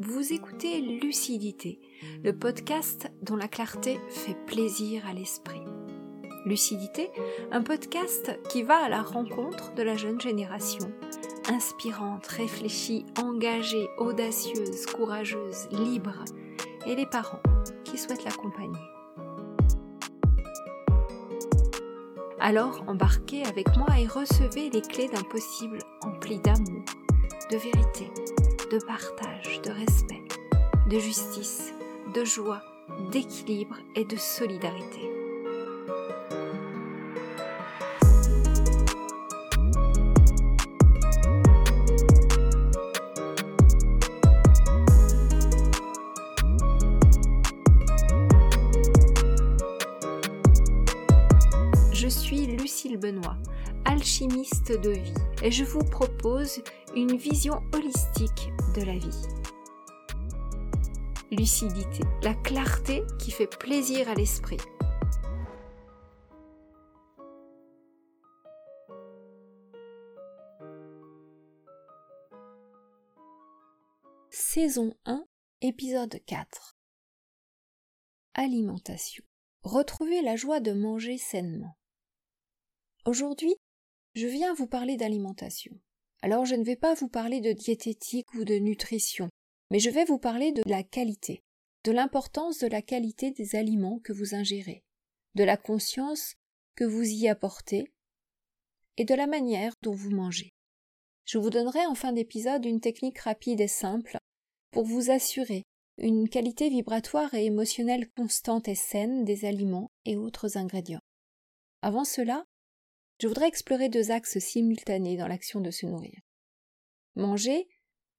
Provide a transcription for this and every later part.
Vous écoutez Lucidité, le podcast dont la clarté fait plaisir à l'esprit. Lucidité, un podcast qui va à la rencontre de la jeune génération, inspirante, réfléchie, engagée, audacieuse, courageuse, libre, et les parents qui souhaitent l'accompagner. Alors embarquez avec moi et recevez les clés d'un possible empli d'amour, de vérité, de partage, de respect, de justice, de joie, d'équilibre et de solidarité. Je suis Lucille Benoît, alchimiste de vie, et je vous propose une vision holistique de la vie. Lucidité, la clarté qui fait plaisir à l'esprit. Saison 1, épisode 4. Alimentation. Retrouvez la joie de manger sainement. Aujourd'hui, je viens vous parler d'alimentation. Alors je ne vais pas vous parler de diététique ou de nutrition, mais je vais vous parler de la qualité, de l'importance de la qualité des aliments que vous ingérez, de la conscience que vous y apportez et de la manière dont vous mangez. Je vous donnerai en fin d'épisode une technique rapide et simple pour vous assurer une qualité vibratoire et émotionnelle constante et saine des aliments et autres ingrédients. Avant cela, je voudrais explorer deux axes simultanés dans l'action de se nourrir. Manger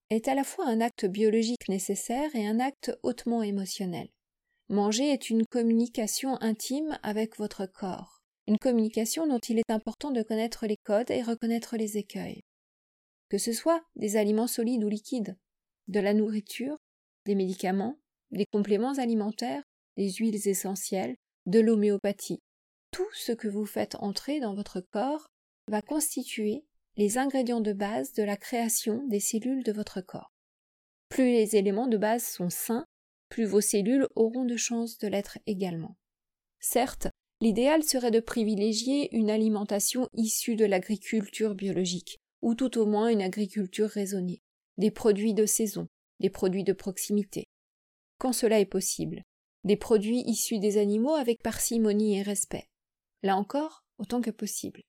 est à la fois un acte biologique nécessaire et un acte hautement émotionnel. Manger est une communication intime avec votre corps, une communication dont il est important de connaître les codes et reconnaître les écueils. Que ce soit des aliments solides ou liquides, de la nourriture, des médicaments, des compléments alimentaires, des huiles essentielles, de l'homéopathie, tout ce que vous faites entrer dans votre corps va constituer les ingrédients de base de la création des cellules de votre corps. Plus les éléments de base sont sains, plus vos cellules auront de chances de l'être également. Certes, l'idéal serait de privilégier une alimentation issue de l'agriculture biologique, ou tout au moins une agriculture raisonnée, des produits de saison, des produits de proximité. Quand cela est possible, des produits issus des animaux avec parcimonie et respect là encore autant que possible.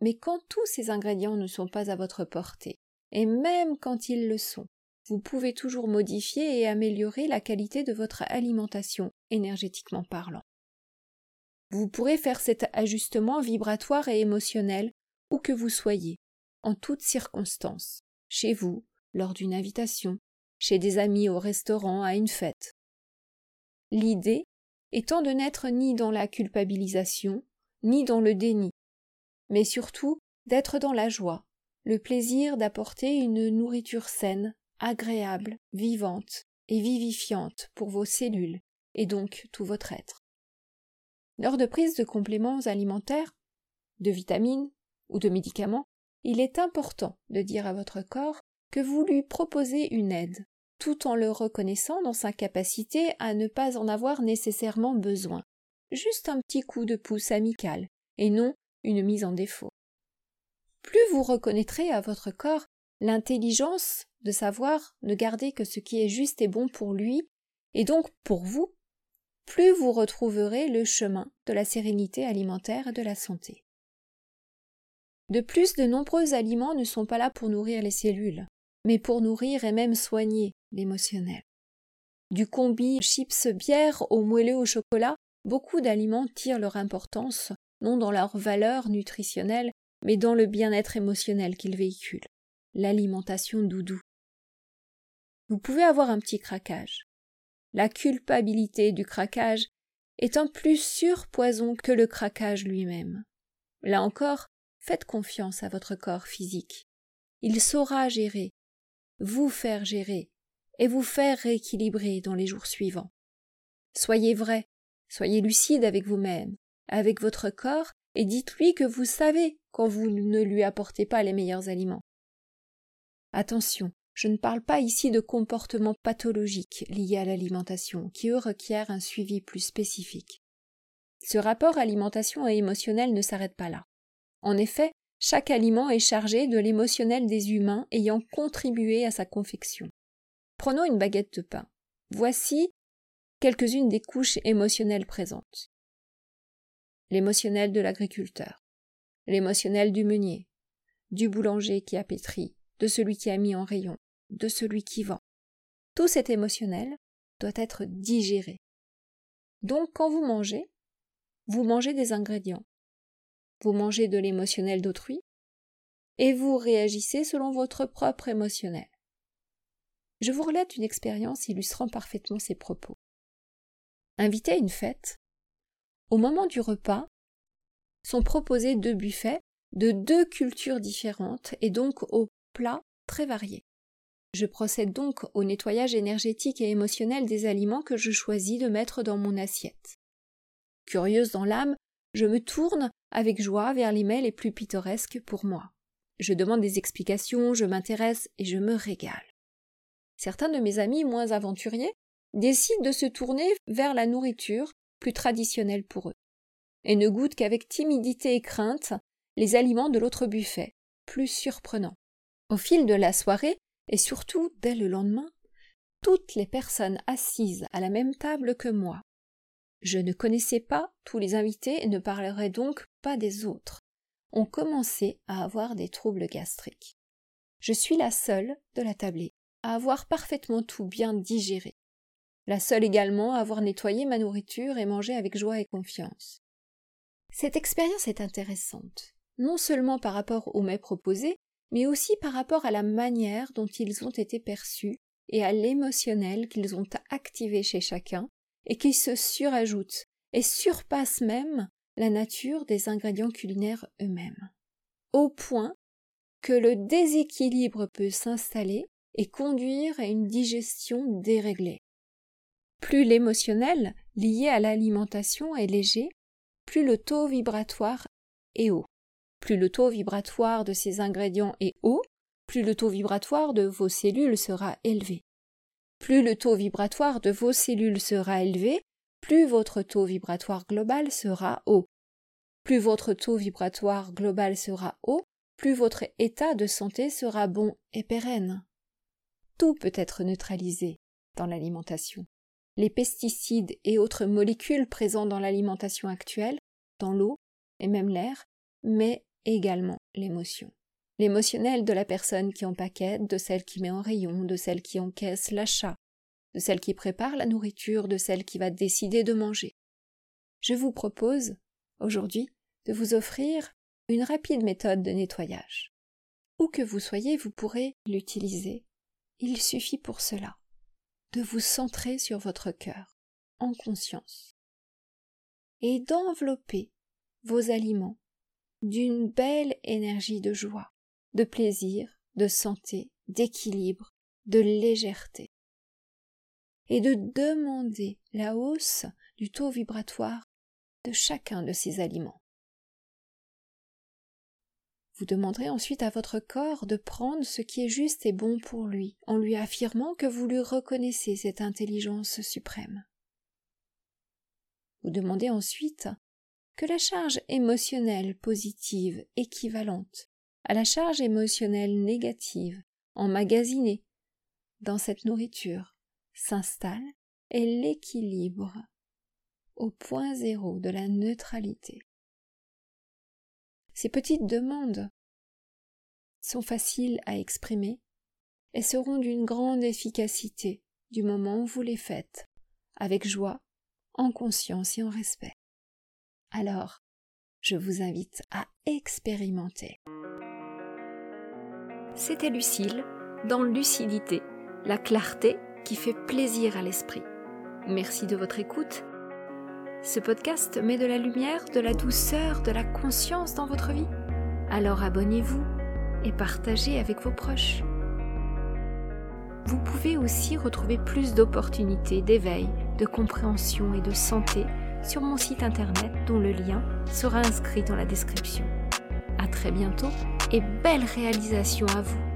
Mais quand tous ces ingrédients ne sont pas à votre portée, et même quand ils le sont, vous pouvez toujours modifier et améliorer la qualité de votre alimentation énergétiquement parlant. Vous pourrez faire cet ajustement vibratoire et émotionnel où que vous soyez, en toutes circonstances, chez vous, lors d'une invitation, chez des amis au restaurant, à une fête. L'idée étant de n'être ni dans la culpabilisation, ni dans le déni, mais surtout d'être dans la joie, le plaisir d'apporter une nourriture saine, agréable, vivante et vivifiante pour vos cellules et donc tout votre être. Lors de prise de compléments alimentaires, de vitamines ou de médicaments, il est important de dire à votre corps que vous lui proposez une aide, tout en le reconnaissant dans sa capacité à ne pas en avoir nécessairement besoin, juste un petit coup de pouce amical, et non une mise en défaut. Plus vous reconnaîtrez à votre corps l'intelligence de savoir ne garder que ce qui est juste et bon pour lui, et donc pour vous, plus vous retrouverez le chemin de la sérénité alimentaire et de la santé. De plus, de nombreux aliments ne sont pas là pour nourrir les cellules, mais pour nourrir et même soigner l'émotionnel. Du combi chips bière au moelleux au chocolat, Beaucoup d'aliments tirent leur importance non dans leur valeur nutritionnelle, mais dans le bien-être émotionnel qu'ils véhiculent. L'alimentation doudou. Vous pouvez avoir un petit craquage. La culpabilité du craquage est un plus sûr poison que le craquage lui-même. Là encore, faites confiance à votre corps physique. Il saura gérer, vous faire gérer, et vous faire rééquilibrer dans les jours suivants. Soyez vrai, Soyez lucide avec vous-même, avec votre corps, et dites-lui que vous savez quand vous ne lui apportez pas les meilleurs aliments. Attention, Je ne parle pas ici de comportements pathologiques liés à l'alimentation, qui eux requièrent un suivi plus spécifique. Ce rapport alimentation et émotionnel ne s'arrête pas là. En effet, chaque aliment est chargé de l'émotionnel des humains ayant contribué à sa confection. Prenons une baguette de pain. Voici quelques-unes des couches émotionnelles présentes. L'émotionnel de l'agriculteur, l'émotionnel du meunier, du boulanger qui a pétri, de celui qui a mis en rayon, de celui qui vend. Tout cet émotionnel doit être digéré. Donc quand vous mangez, vous mangez des ingrédients. Vous mangez de l'émotionnel d'autrui et vous réagissez selon votre propre émotionnel. Je vous relate une expérience illustrant parfaitement ces propos. Invité à une fête, au moment du repas, sont proposés deux buffets de deux cultures différentes et donc aux plats très variés. Je procède donc au nettoyage énergétique et émotionnel des aliments que je choisis de mettre dans mon assiette. Curieuse dans l'âme, je me tourne avec joie vers les mets les plus pittoresques pour moi. Je demande des explications, je m'intéresse et je me régale. Certains de mes amis moins aventuriers décident de se tourner vers la nourriture plus traditionnelle pour eux, et ne goûtent qu'avec timidité et crainte les aliments de l'autre buffet, plus surprenants. Au fil de la soirée, et surtout dès le lendemain, toutes les personnes assises à la même table que moi. Je ne connaissais pas tous les invités et ne parlerai donc pas des autres. Ont commencé à avoir des troubles gastriques. Je suis la seule de la tablée à avoir parfaitement tout bien digéré. La seule également à avoir nettoyé ma nourriture et mangé avec joie et confiance. Cette expérience est intéressante, non seulement par rapport aux mets proposés, mais aussi par rapport à la manière dont ils ont été perçus et à l'émotionnel qu'ils ont activé chez chacun, et qui se surajoute et surpasse même la nature des ingrédients culinaires eux-mêmes. Au point que le déséquilibre peut s'installer et conduire à une digestion déréglée. Plus l'émotionnel lié à l'alimentation est léger, plus le taux vibratoire est haut. Plus le taux vibratoire de ces ingrédients est haut, plus le taux vibratoire de vos cellules sera élevé. Plus le taux vibratoire de vos cellules sera élevé, plus votre taux vibratoire global sera haut. Plus votre taux vibratoire global sera haut, plus votre état de santé sera bon et pérenne. Tout peut être neutralisé dans l'alimentation. Les pesticides et autres molécules présents dans l'alimentation actuelle, dans l'eau et même l'air, mais également l'émotion. L'émotionnel de la personne qui empaquette, de celle qui met en rayon, de celle qui encaisse l'achat, de celle qui prépare la nourriture, de celle qui va décider de manger. Je vous propose, aujourd'hui, de vous offrir une rapide méthode de nettoyage. Où que vous soyez, vous pourrez l'utiliser. Il suffit pour cela de vous centrer sur votre cœur, en conscience, et d'envelopper vos aliments d'une belle énergie de joie, de plaisir, de santé, d'équilibre, de légèreté, et de demander la hausse du taux vibratoire de chacun de ces aliments. Vous demanderez ensuite à votre corps de prendre ce qui est juste et bon pour lui, en lui affirmant que vous lui reconnaissez cette intelligence suprême. Vous demandez ensuite que la charge émotionnelle positive équivalente à la charge émotionnelle négative emmagasinée dans cette nourriture s'installe et l'équilibre au point zéro de la neutralité. Ces petites demandes sont faciles à exprimer et seront d'une grande efficacité du moment où vous les faites, avec joie, en conscience et en respect alors je vous invite à expérimenter. C'était Lucille, dans Lucidité, la clarté qui fait plaisir à l'esprit. Merci de votre écoute. Ce podcast met de la lumière, de la douceur, de la conscience dans votre vie. Alors abonnez-vous et partagez avec vos proches. Vous pouvez aussi retrouver plus d'opportunités d'éveil, de compréhension et de santé sur mon site internet dont le lien sera inscrit dans la description. À très bientôt et belle réalisation à vous!